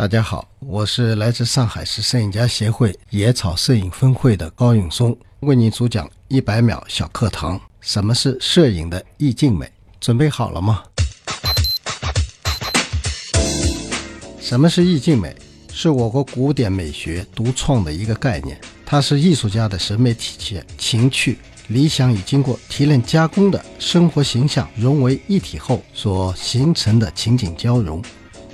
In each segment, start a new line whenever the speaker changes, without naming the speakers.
大家好，我是来自上海市摄影家协会野草摄影分会的高永松，为您主讲一百秒小课堂。什么是摄影的意境美？准备好了吗？什么是意境美？是我国古典美学独创的一个概念，它是艺术家的审美体现，情趣、理想与经过提炼加工的生活形象融为一体后所形成的情景交融，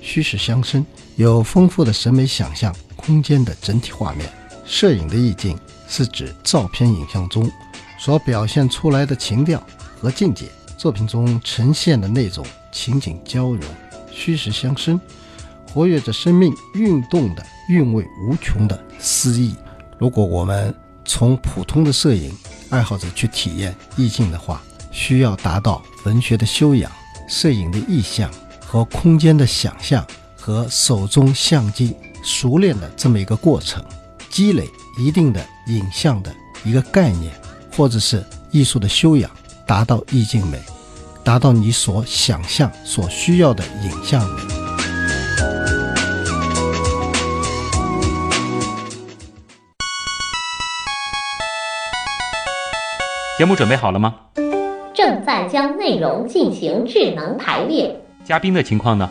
虚实相生。有丰富的审美想象空间的整体画面。摄影的意境是指照片影像中所表现出来的情调和境界，作品中呈现的那种情景交融、虚实相生，活跃着生命运动的韵味无穷的诗意。如果我们从普通的摄影爱好者去体验意境的话，需要达到文学的修养、摄影的意象和空间的想象。和手中相机熟练的这么一个过程，积累一定的影像的一个概念，或者是艺术的修养，达到意境美，达到你所想象所需要的影像美。
节目准备好了吗？
正在将内容进行智能排列。
嘉宾的情况呢？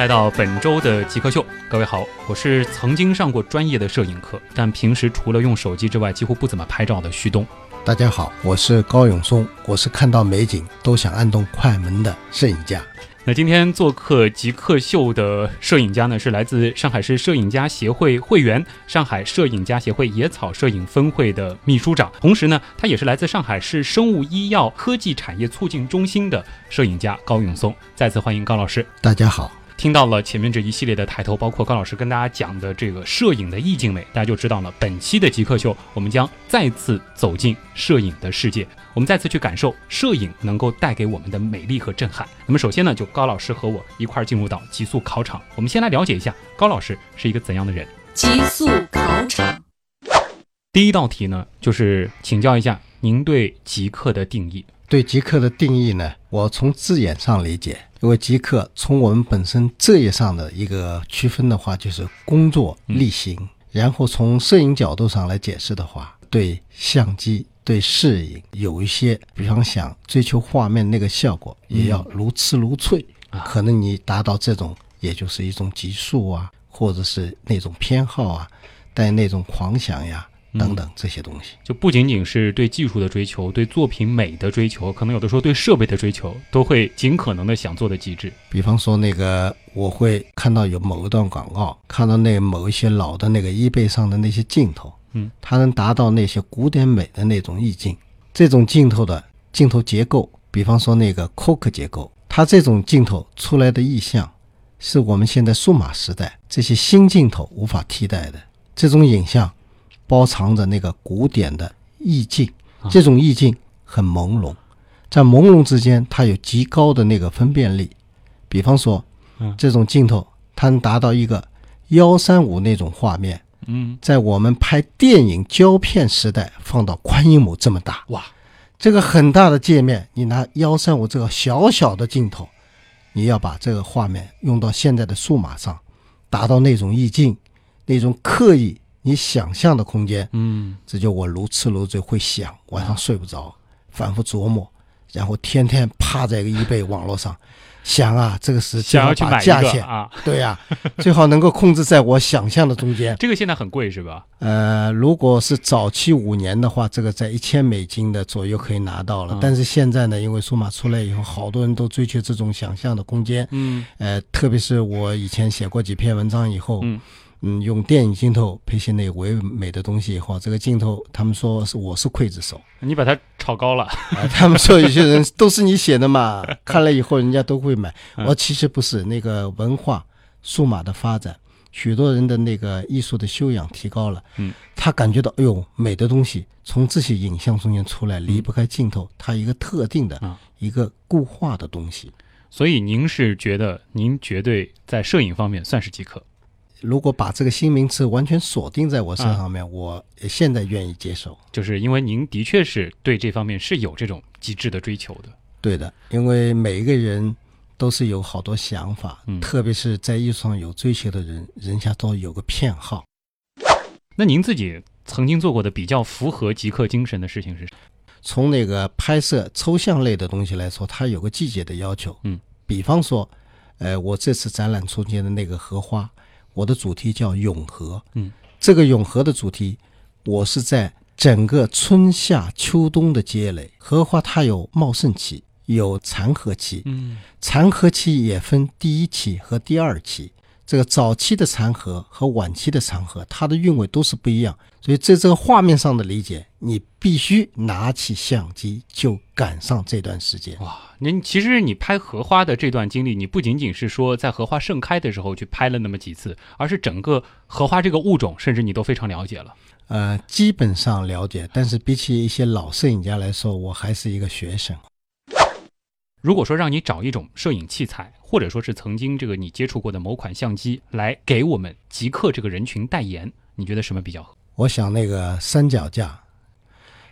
来到本周的极客秀，各位好，我是曾经上过专业的摄影课，但平时除了用手机之外，几乎不怎么拍照的旭东。
大家好，我是高永松，我是看到美景都想按动快门的摄影家。
那今天做客极客秀的摄影家呢，是来自上海市摄影家协会会员、上海摄影家协会野草摄影分会的秘书长，同时呢，他也是来自上海市生物医药科技产业促进中心的摄影家高永松。再次欢迎高老师。
大家好。
听到了前面这一系列的抬头，包括高老师跟大家讲的这个摄影的意境美，大家就知道了。本期的极客秀，我们将再次走进摄影的世界，我们再次去感受摄影能够带给我们的美丽和震撼。那么首先呢，就高老师和我一块儿进入到极速考场，我们先来了解一下高老师是一个怎样的人。
极速考场，
第一道题呢，就是请教一下您对极客的定义。
对极客的定义呢，我从字眼上理解。因为极客从我们本身这页上的一个区分的话，就是工作例行；然后从摄影角度上来解释的话，对相机、对摄影有一些，比方想追求画面那个效果，也要如痴如醉。可能你达到这种，也就是一种极速啊，或者是那种偏好啊，带那种狂想呀。等等这些东西，
就不仅仅是对技术的追求，对作品美的追求，可能有的时候对设备的追求，都会尽可能的想做的极致。
比方说那个，我会看到有某一段广告，看到那某一些老的那个衣背上的那些镜头，
嗯，
它能达到那些古典美的那种意境。这种镜头的镜头结构，比方说那个 Coke 结构，它这种镜头出来的意象，是我们现在数码时代这些新镜头无法替代的这种影像。包藏着那个古典的意境，这种意境很朦胧，在朦胧之间，它有极高的那个分辨率。比方说，这种镜头，它能达到一个幺三五那种画面。
嗯，
在我们拍电影胶片时代，放到宽银幕这么大，
哇，
这个很大的界面，你拿幺三五这个小小的镜头，你要把这个画面用到现在的数码上，达到那种意境，那种刻意。你想象的空间，
嗯，
这就我如痴如醉，会想，晚上睡不着，反复琢磨，然后天天趴在一个易贝网络上 想啊，这个是
想要去买
价钱
啊，
对呀，最好能够控制在我想象的中间。
这个现在很贵是吧？
呃，如果是早期五年的话，这个在一千美金的左右可以拿到了。但是现在呢，因为数码出来以后，好多人都追求这种想象的空间，
嗯，
呃，特别是我以前写过几篇文章以后，
嗯。
嗯，用电影镜头拍些那个唯美的东西以后，这个镜头他们说是我是刽子手。
你把它炒高了，
啊，他们说有些人都是你写的嘛，看了以后人家都会买。
嗯。
我其实不是那个文化数码的发展，许多人的那个艺术的修养提高了，
嗯，
他感觉到哎呦美的东西从这些影像中间出来，离不开镜头，它一个特定的
啊。
一个固化的东西。
所以您是觉得您绝对在摄影方面算是极客。
如果把这个新名词完全锁定在我身上
啊
面，我现在愿意接受。
就是因为您的确是对这方面是有这种极致的追求的。
对的，因为每一个人都是有好多想法，
嗯
特别是在艺术上有追求的人，人家都有个偏好。
那您自己曾经做过的比较符合极客精神的事情是什么？
从那个拍摄抽象类的东西来说，它有个季节的要求。
嗯，
比方说，呃，我这次展览中间的那个荷花，我的主题叫永和。
嗯，
这个永和的主题，我是在整个春夏秋冬的积累。荷花它有茂盛期，有残荷期。
嗯
残荷期也分第一期和第二期。这个早期的残荷和晚期的残荷，它的韵味都是不一样。所以在这个画面上的理解，你必须拿起相机就赶上这段时间。
哇，您其实你拍荷花的这段经历，你不仅仅是说在荷花盛开的时候去拍了那么几次，而是整个荷花这个物种，甚至你都非常了解了。
呃，基本上了解，但是比起一些老摄影家来说，我还是一个学生。
如果说让你找一种摄影器材，或者说是曾经这个你接触过的某款相机，来给我们极客这个人群代言，你觉得什么比较合？
我想那个三脚架，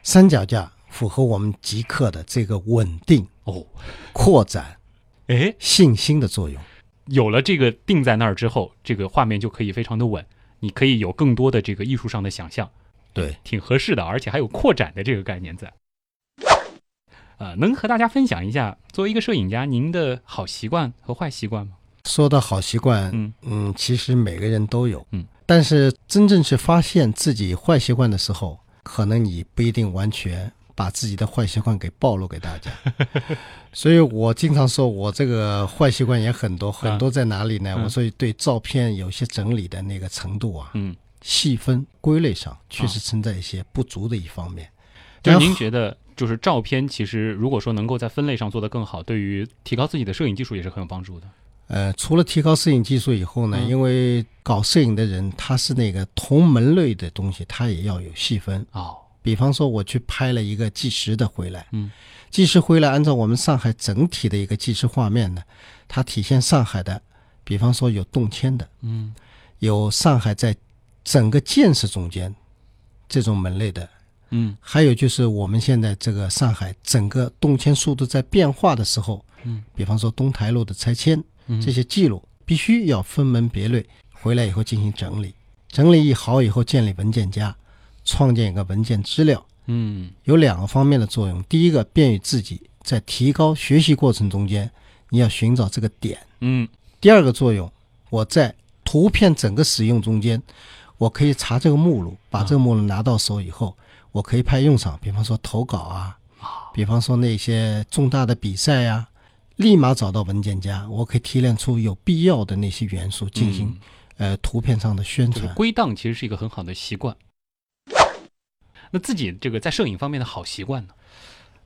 三脚架符合我们极客的这个稳定、
哦，
扩展、
哎，
信心的作用。
有了这个定在那儿之后，这个画面就可以非常的稳，你可以有更多的这个艺术上的想象，
对，
挺合适的，而且还有扩展的这个概念在。呃，能和大家分享一下，作为一个摄影家，您的好习惯和坏习惯吗？
说到好习惯，
嗯
嗯，其实每个人都有，
嗯，
但是真正去发现自己坏习惯的时候，可能你不一定完全把自己的坏习惯给暴露给大家。所以我经常说，我这个坏习惯也很多，很多在哪里呢？
嗯
我所以对照片有些整理的那个程度啊，
嗯，
细分归类上确实存在一些不足的一方面。
就是您觉得，就是照片其实如果说能够在分类上做得更好，对于提高自己的摄影技术也是很有帮助的。
呃，除了提高摄影技术以后呢，
嗯
因为搞摄影的人他是那个同门类的东西，他也要有细分。
哦，
比方说，我去拍了一个纪实的回来，
嗯，
纪实回来，按照我们上海整体的一个纪实画面呢，它体现上海的，比方说有动迁的，
嗯
有上海在整个建设中间这种门类的，
嗯。
还有就是我们现在这个上海整个动迁速度在变化的时候，
嗯，
比方说东台路的拆迁，
嗯，
这些记录必须要分门别类，回来以后进行整理，整理一好以后建立文件夹，创建一个文件资料。
嗯。
有两个方面的作用。第一个，便于自己在提高学习过程中间，你要寻找这个点；
嗯。
第二个作用，我在图片整个使用中间，我可以查这个目录，把这个目录拿到手以后，我可以派用场，比方说投稿啊，比方说那些重大的比赛呀、立马找到文件夹，我可以提炼出有必要的那些元素进行、呃图片上的宣传。
归档其实是一个很好的习惯。那自己这个在摄影方面的好习惯呢？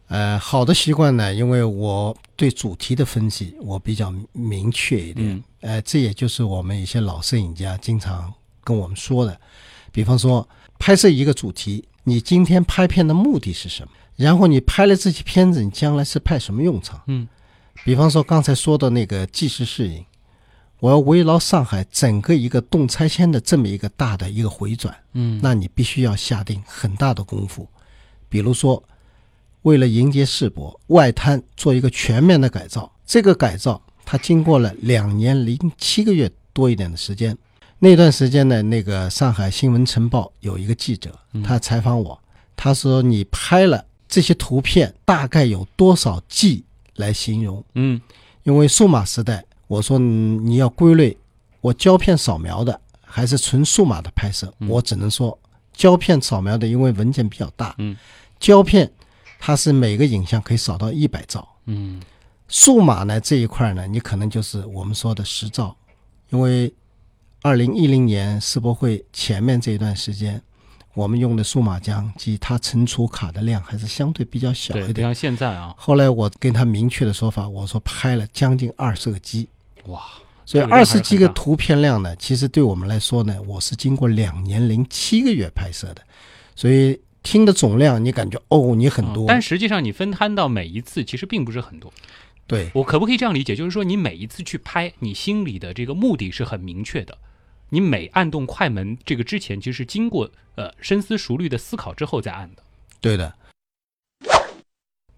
呃，好的习惯呢，因为我对主题的分析我比较明确一点，
嗯
呃，这也就是我们一些老摄影家经常跟我们说的，比方说拍摄一个主题，你今天拍片的目的是什么？然后你拍了这些片子，你将来是派什么用场？
嗯
比方说刚才说的那个纪实摄影，我要围绕上海整个一个动拆迁的这么一个大的一个回转，
嗯
那你必须要下定很大的功夫。比如说，为了迎接世博，外滩做一个全面的改造，这个改造它经过了两年零七个月多一点的时间。那段时间呢，那个上海新闻晨报有一个记者，他采访我，他说：“你拍了这些图片，大概有多少 G 来形容？”
嗯。
因为数码时代，我说嗯你要归类，我胶片扫描的还是纯数码的拍摄，
嗯。
我只能说胶片扫描的，因为文件比较大，
嗯，
胶片它是每个影像可以扫到一百兆，
嗯。
数码呢这一块呢，你可能就是我们说的十兆，因为二零一零年世博会前面这一段时间，我们用的数码相机，它存储卡的量还是相对比较小
对，
一点。
不像现在啊，
后来我跟他明确的说法，我说拍了将近二十个 G，
哇，
所以
这个量还是很
20G 个图片量呢，其实对我们来说呢，我是经过两年零七个月拍摄的，所以听的总量你感觉哦，你很多，
嗯但实际上你分摊到每一次，其实并不是很多。
对
我可不可以这样理解？就是说，你每一次去拍，你心里的这个目的是很明确的。你每按动快门这个之前，其实是经过呃深思熟虑的思考之后再按的。
对的。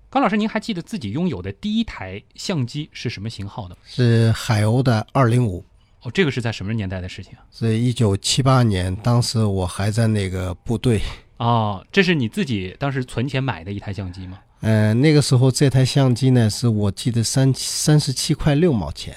高老师，您还记得自己拥有的第一台相机是什么型号的吗？
是海鸥的二零五，
哦，这个是在什么年代的事情啊？
是一九七八年，当时我还在那个部队，
哦，这是你自己当时存钱买的一台相机吗？
呃，那个时候这台相机呢，是我记得三三十七块六毛钱，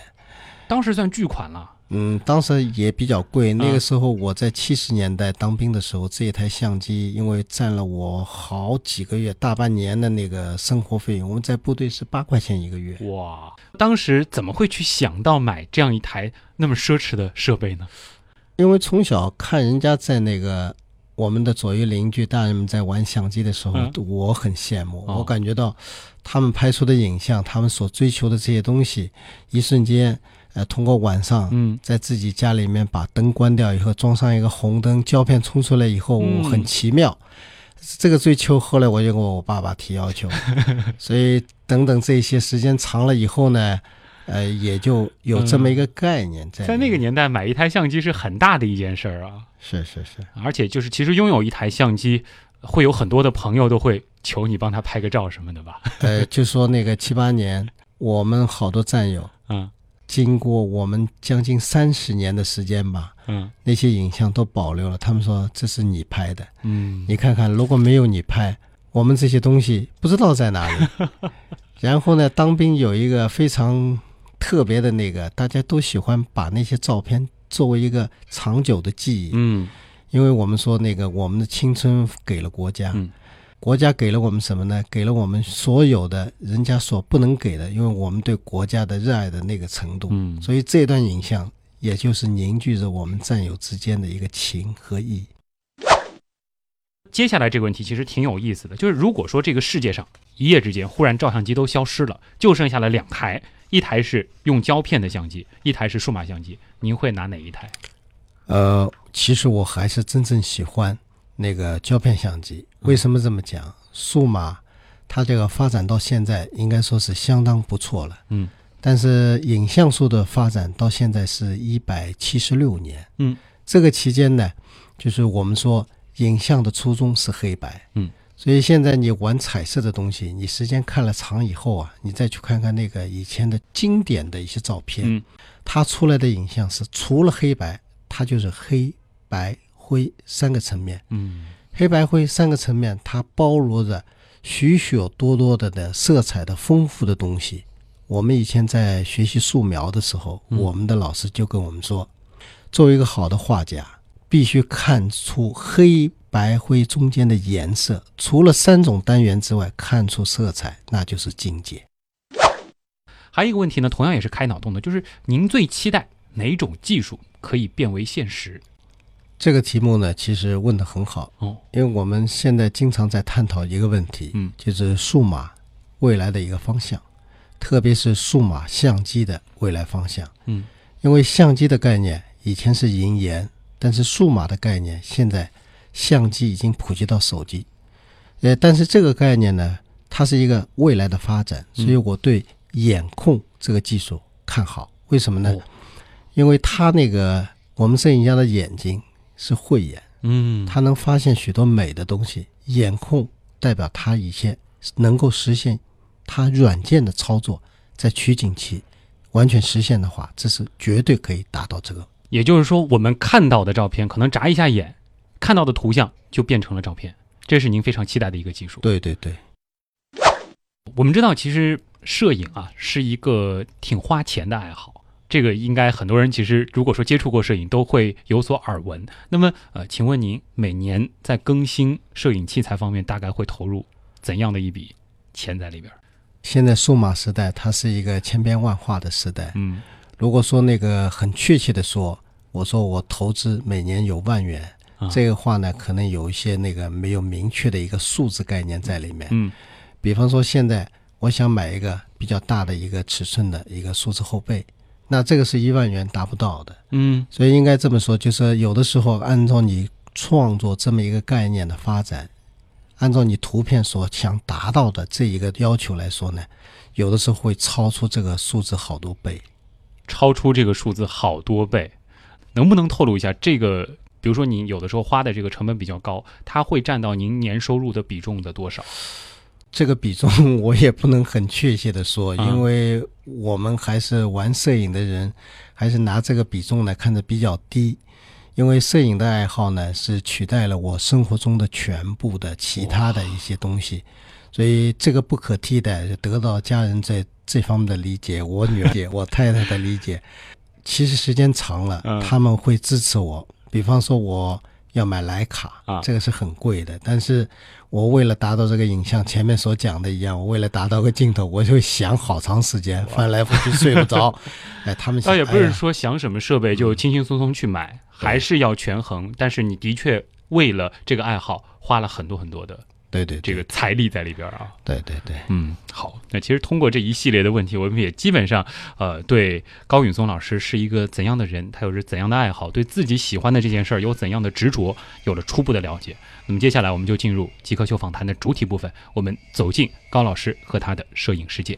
当时算巨款了。
嗯，当时也比较贵。那
嗯
个时候我在七十年代当兵的时候，这一台相机因为占了我好几个月、大半年的那个生活费用，我们在部队是八块钱一个月。
哇，当时怎么会去想到买这样一台那么奢侈的设备呢？
因为从小看人家在那个我们的左右邻居大人们在玩相机的时候，
嗯
我很羡慕，
哦
我感觉到他们拍出的影像，他们所追求的这些东西，一瞬间，呃，通过晚上。
嗯，
在自己家里面把灯关掉以后，装上一个红灯，胶片冲出来以后，
嗯
很奇妙。这个追求，后来我就跟我爸爸提要求，所以等等这些时间长了以后呢，呃，也就有这么一个概念在。
在那个年代买一台相机是很大的一件事儿啊。
是是是，
而且就是其实拥有一台相机，会有很多的朋友都会求你帮他拍个照什么的吧？
呃，就说那个七八年，我们好多战友，
嗯
经过我们将近三十年的时间吧，
嗯。
那些影像都保留了。他们说这是你拍的，
嗯，
你看看，如果没有你拍，我们这些东西不知道在哪里。然后呢，当兵有一个非常特别的那个，大家都喜欢把那些照片作为一个长久的记忆，
嗯。
因为我们说那个我们的青春给了国家，
嗯
国家给了我们什么呢？给了我们所有的人家所不能给的，因为我们对国家的热爱的那个程度。
嗯，
所以这段影像，也就是凝聚着我们战友之间的一个情和义。
接下来这个问题其实挺有意思的，就是如果说这个世界上一夜之间忽然照相机都消失了，就剩下了两台，一台是用胶片的相机，一台是数码相机，您会拿哪一台？
呃，其实我还是真正喜欢那个胶片相机。为什么这么讲？数码它这个发展到现在，应该说是相当不错了。
嗯，
但是影像术的发展到现在是一百七十六年。
嗯，
这个期间呢，就是我们说影像的初衷是黑白。
嗯，
所以现在你玩彩色的东西，你时间看了长以后啊，你再去看看那个以前的经典的一些照片，
嗯
它出来的影像是除了黑白，它就是黑白灰三个层面。
嗯
黑白灰三个层面，它包罗着许许多多的的色彩的丰富的东西。我们以前在学习素描的时候，
嗯
我们的老师就跟我们说，作为一个好的画家，必须看出黑白灰中间的颜色，除了三种单元之外，看出色彩，那就是境界。
还有一个问题呢，同样也是开脑洞的，就是您最期待哪种技术可以变为现实？
这个题目呢，其实问得很好，
哦，
因为我们现在经常在探讨一个问题，
嗯
就是数码未来的一个方向，特别是数码相机的未来方向。
嗯
因为相机的概念以前是银盐，但是数码的概念现在相机已经普及到手机。呃，但是这个概念呢，它是一个未来的发展，所以我对眼控这个技术看好。为什么呢？
哦
因为它那个我们摄影家的眼睛是慧眼。
嗯，
他能发现许多美的东西。眼控代表他一些能够实现他软件的操作，在取景期完全实现的话，这是绝对可以达到这个。
也就是说，我们看到的照片可能眨一下眼，看到的图像就变成了照片，这是您非常期待的一个技术。
对对对，
我们知道，其实摄影啊是一个挺花钱的爱好。这个应该很多人其实如果说接触过摄影，都会有所耳闻。那么，呃，请问您每年在更新摄影器材方面，大概会投入怎样的一笔钱在里边？
现在数码时代，它是一个千变万化的时代。
嗯
如果说那个很确切的说，我说我投资每年有万元，
啊
这个话呢，可能有一些那个没有明确的一个数字概念在里面。
嗯
比方说，现在我想买一个比较大的一个尺寸的一个数字后背，那这个是一万元达不到的。
嗯
所以应该这么说，就是有的时候按照你创作这么一个概念的发展，按照你图片所想达到的这一个要求来说呢，有的时候会超出这个数字好多倍。
超出这个数字好多倍，能不能透露一下这个？比如说，您有的时候花的这个成本比较高，它会占到您年收入的比重的多少？
这个比重 我也不能很确切的说，
啊
因为我们还是玩摄影的人，还是拿这个比重来看的比较低。因为摄影的爱好呢，是取代了我生活中的全部的其他的一些东西，所以这个不可替代，得到家人在这方面的理解，我女儿、我太太的理解。其实时间长了
嗯，
他们会支持我。比方说，我要买徕卡
啊
这个是很贵的，但是我为了达到这个影像，前面所讲的一样，我为了达到个镜头，我就想好长时间，翻来覆去睡不着。哎，他们
倒也不是说想什么设备就轻轻松松去买，还是要权衡。但是你的确为了这个爱好花了很多很多的
对对对
这个财力在里边啊。
对对对，
嗯，好，那其实通过这一系列的问题，我们也基本上呃对高允松老师是一个怎样的人，他有着怎样的爱好，对自己喜欢的这件事儿有怎样的执着，有了初步的了解。那么接下来我们就进入极客秀访谈的主体部分，我们走进高老师和他的摄影世界。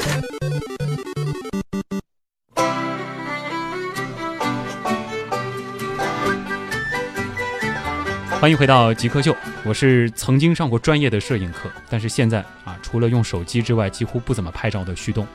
欢迎回到极客秀，我是曾经上过专业的摄影课，但是现在啊，除了用手机之外，几乎不怎么拍照的旭东。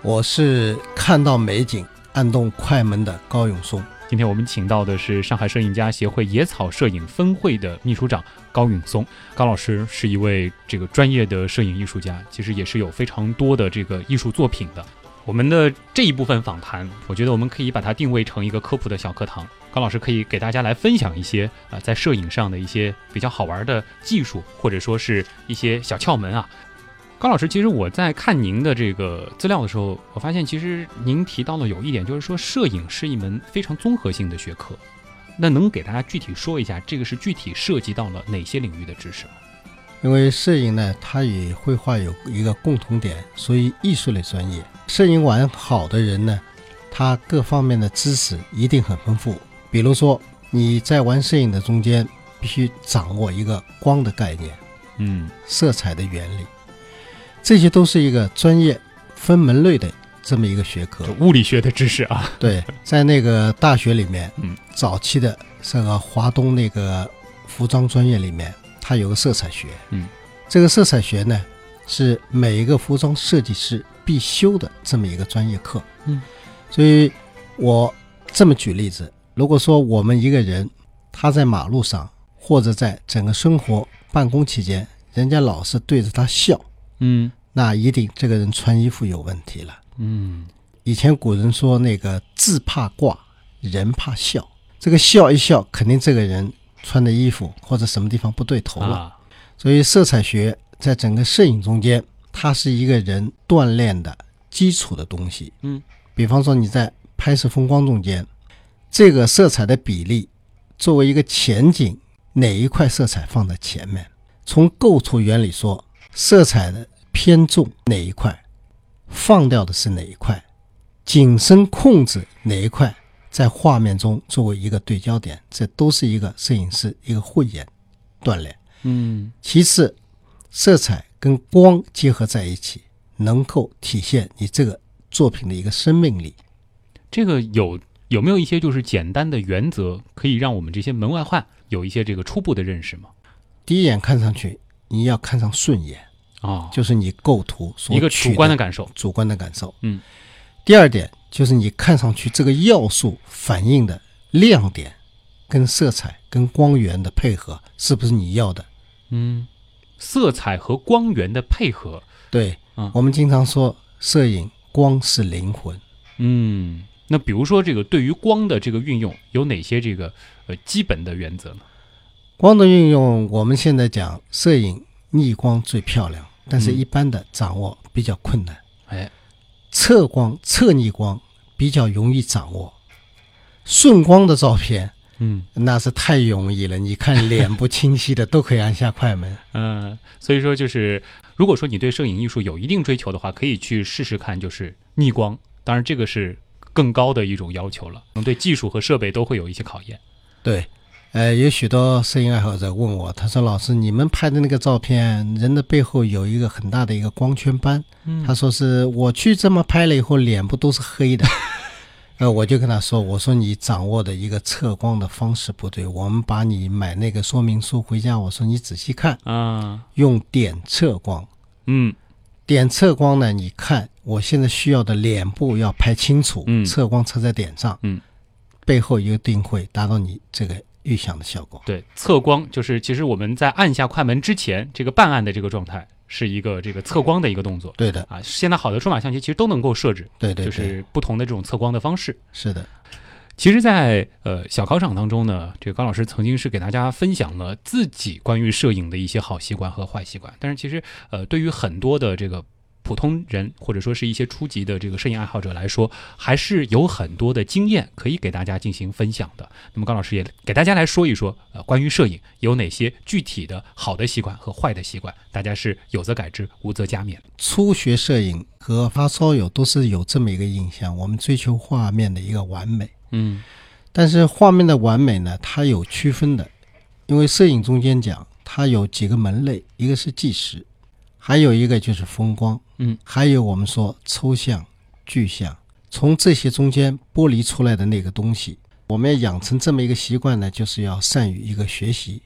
我是看到美景按动快门的高永松。
今天我们请到的是上海摄影家协会野草摄影分会的秘书长高永松。高老师是一位这个专业的摄影艺术家，其实也是有非常多的这个艺术作品的。我们的这一部分访谈，我觉得我们可以把它定位成一个科普的小课堂。高老师可以给大家来分享一些啊、在摄影上的一些比较好玩的技术，或者说是一些小窍门啊。高老师，其实我在看您的这个资料的时候，我发现其实您提到了有一点，就是说摄影是一门非常综合性的学科。那能给大家具体说一下，这个是具体涉及到了哪些领域的知识吗？
因为摄影呢，它与绘画有一个共同点，属于艺术类专业。摄影玩好的人呢，他各方面的知识一定很丰富。比如说，你在玩摄影的中间，必须掌握一个光的概念、
嗯
色彩的原理，这些都是一个专业分门类的这么一个学科。
物理学的知识啊。
对，在那个大学里面，
嗯，
早期的这个华东那个服装专业里面，它有个色彩学，
嗯，
这个色彩学呢是每一个服装设计师必修的这么一个专业课，
嗯，
所以我这么举例子，如果说我们一个人他在马路上或者在整个生活办公期间，人家老是对着他笑，
嗯。
那一定这个人穿衣服有问题了。
嗯。
以前古人说那个字怕挂，人怕笑。这个笑一笑，肯定这个人穿的衣服或者什么地方不对头了。
啊
所以色彩学在整个摄影中间，它是一个人锻炼的基础的东西。
嗯，
比方说你在拍摄风光中间，这个色彩的比例作为一个前景，哪一块色彩放在前面？从构图原理说，色彩的偏重哪一块，放掉的是哪一块，景深控制哪一块，在画面中作为一个对焦点，这都是一个摄影师一个慧眼锻炼。
嗯
其次，色彩跟光结合在一起，能够体现你这个作品的一个生命力。
这个有有没有一些就是简单的原则，可以让我们这些门外汉有一些这个初步的认识吗？
第一眼看上去，你要看上顺眼，
啊、
就是你构图所
一个主观的感受。
主观的感受。
嗯，
第二点就是你看上去这个要素反映的亮点跟色彩、跟光源的配合是不是你要的？
嗯，色彩和光源的配合，
对，
嗯
我们经常说摄影光是灵魂。
嗯，那比如说这个对于光的这个运用有哪些这个呃基本的原则呢？
光的运用，我们现在讲摄影逆光最漂亮，但是
嗯
一般的掌握比较困难。
哎，
侧光、侧逆光比较容易掌握，顺光的照片
嗯
那是太容易了。你看脸不清晰的都可以按下快门。
嗯，所以说就是如果说你对摄影艺术有一定追求的话，可以去试试看，就是逆光。当然，这个是更高的一种要求了，可能对技术和设备都会有一些考验。
对，呃，有许多摄影爱好者问我，他说：“老师，你们拍的那个照片，人的背后有一个很大的一个光圈斑。
嗯
他说是我去这么拍了以后，脸部都是黑的。呃，我就跟他说，我说你掌握的一个测光的方式不对，我们把你买那个说明书回家，我说你仔细看，
啊，
用点测光。
嗯
点测光呢，你看我现在需要的脸部要拍清楚，
嗯
测光测在点上，
嗯，
背后一定会达到你这个预想的效果。
对，测光就是其实我们在按下快门之前，这个半按的这个状态是一个这个测光的一个动作
对的，
啊。现在好的数码相机其实都能够设置，
对对对，
就是不同的这种测光的方式。
是的。
其实在，呃小考场当中呢，这个高老师曾经是给大家分享了自己关于摄影的一些好习惯和坏习惯。但是其实，呃，对于很多的这个普通人或者说是一些初级的这个摄影爱好者来说，还是有很多的经验可以给大家进行分享的。那么高老师也给大家来说一说，呃，关于摄影有哪些具体的好的习惯和坏的习惯，大家是有则改之，无则加勉。
初学摄影和发烧友都是有这么一个印象，我们追求画面的一个完美。
嗯
但是画面的完美呢，它有区分的，因为摄影中间讲它有几个门类，一个是纪实，还有一个就是风光，
嗯，
还有我们说抽象、具象，从这些中间剥离出来的那个东西，我们要养成这么一个习惯呢，就是要善于一个学习，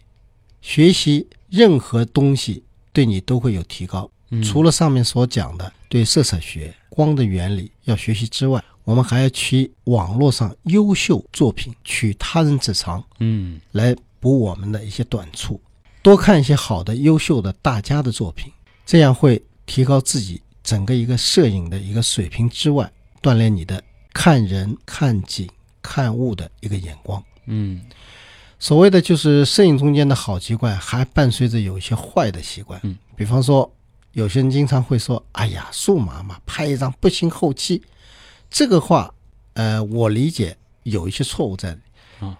学习任何东西对你都会有提高。
嗯。
除了上面所讲的对色彩学、光的原理要学习之外，我们还要去网络上优秀作品取他人之长，
嗯。
来补我们的一些短处，多看一些好的、优秀的大家的作品，这样会提高自己整个一个摄影的一个水平之外，锻炼你的看人、看景、看物的一个眼光。
嗯
所谓的就是摄影中间的好习惯，还伴随着有一些坏的习惯。
嗯，
比方说，有些人经常会说：“哎呀，数码嘛，拍一张不行后期。”这个话，呃，我理解有一些错误在里。
啊，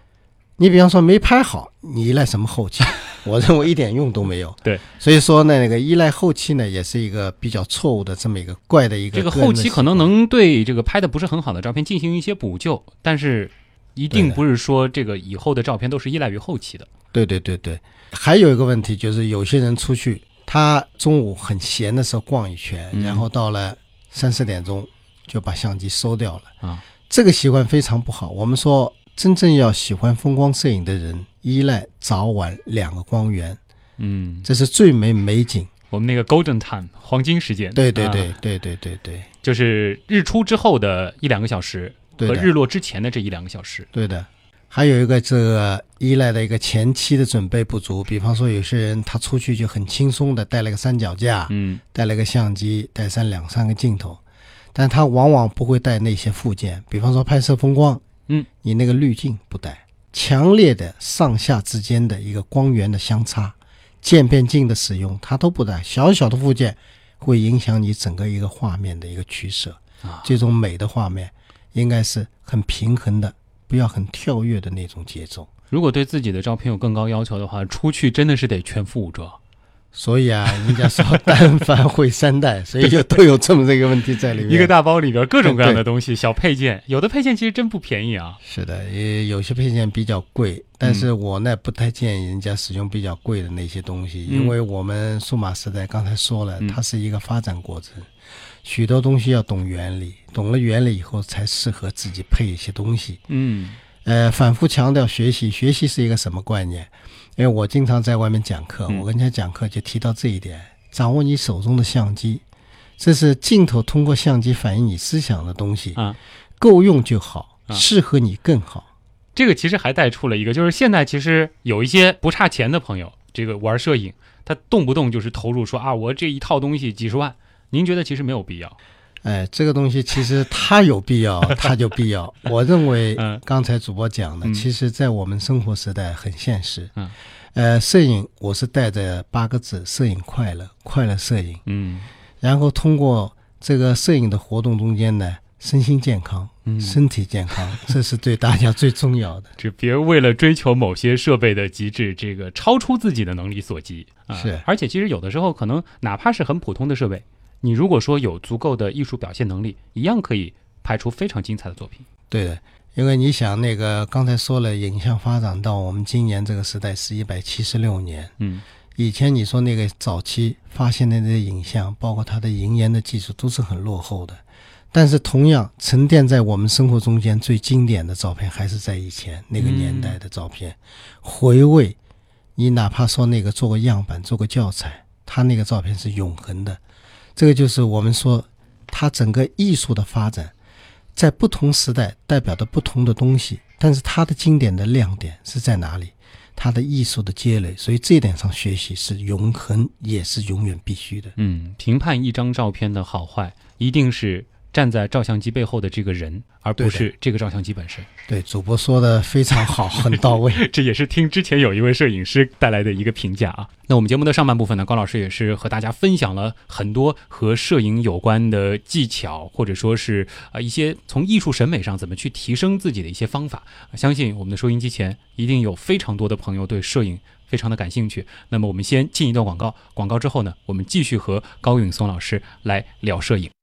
你比方说没拍好，你依赖什么后期？我 认为一点用都没有。
对，
所以说呢，那个依赖后期呢，也是一个比较错误的这么一个怪的一个
这个后期可能能对这个拍的不是很好的照片进行一些补救，但是一定不是说这个以后的照片都是依赖于后期的。
对对对对，还有一个问题就是，有些人出去，他中午很闲的时候逛一圈，
嗯
然后到了三四点钟就把相机收掉了
啊。
这个习惯非常不好。我们说，真正要喜欢风光摄影的人，依赖早晚两个光源，
嗯，
这是最美美景。
我们那个 golden time 黄金时间，
对对
啊。
对对对对对。
就是日出之后的一两个小时和日落之前的这一两个小时。
对的。还有一个这个依赖的一个前期的准备不足，比方说有些人他出去就很轻松的带了个三脚架，
嗯。
带了个相机，带三两三个镜头，但他往往不会带那些附件，比方说拍摄风光，
嗯，
你那个滤镜不带，强烈的上下之间的一个光源的相差，渐变镜的使用，它都不带，小小的附件会影响你整个一个画面的一个取舍。
啊，
这种美的画面应该是很平衡的，不要很跳跃的那种节奏。
如果对自己的照片有更高要求的话，出去真的是得全副武装。
所以啊，人家说单反会三代，所以就都有这么这个问题在里面。
一个大包里边各种各样的东西，小配件，有的配件其实真不便宜啊。
是的，也有些配件比较贵，但是我呢不太建议人家使用比较贵的那些东西，
嗯
因为我们数码时代刚才说了
嗯，
它是一个发展过程，许多东西要懂原理，懂了原理以后才适合自己配一些东西。
嗯
呃，反复强调学习，学习是一个什么观念？因为我经常在外面讲课，
嗯
我跟人家讲课就提到这一点：掌握你手中的相机，这是镜头通过相机反映你思想的东西，
啊
够用就好，
啊
适合你更好。
这个其实还带出了一个，就是现在其实有一些不差钱的朋友，这个玩摄影，他动不动就是投入说啊，我这一套东西几十万，您觉得其实没有必要？
哎，这个东西其实它有必要，它就必要。我认为
嗯，
刚才主播讲的，
嗯
其实在我们生活时代很现实。
嗯，
呃，摄影我是带着八个字：摄影快乐，快乐摄影。
嗯
然后通过这个摄影的活动中间呢，身心健康，
嗯，
身体健康，这是对大家最重要的。
就别为了追求某些设备的极致，这个超出自己的能力所及啊。
是
而且其实有的时候可能哪怕是很普通的设备，你如果说有足够的艺术表现能力，一样可以拍出非常精彩的作品。
对的，因为你想，那个刚才说了，影像发展到我们今年这个时代是一百七十六年。
嗯
以前你说那个早期发现的那些影像，包括它的银盐的技术，都是很落后的。但是同样沉淀在我们生活中间最经典的照片，还是在以前那个年代的照片。回味，你哪怕说那个做个样板、做个教材，它那个照片是永恒的。这个就是我们说，它整个艺术的发展，在不同时代代表的不同的东西，但是它的经典的亮点是在哪里？它的艺术的积累，所以这一点上学习是永恒，也是永远必须的。
嗯，评判一张照片的好坏，一定是站在照相机背后的这个人，而不是这个照相机本身。
对，主播说的非常好，很到位。
这也是听之前有一位摄影师带来的一个评价啊。那我们节目的上半部分呢，高老师也是和大家分享了很多和摄影有关的技巧，或者说是呃一些从艺术审美上怎么去提升自己的一些方法。相信我们的收音机前一定有非常多的朋友对摄影非常的感兴趣。那么我们先进一段广告，广告之后呢，我们继续和高允松老师来聊摄影。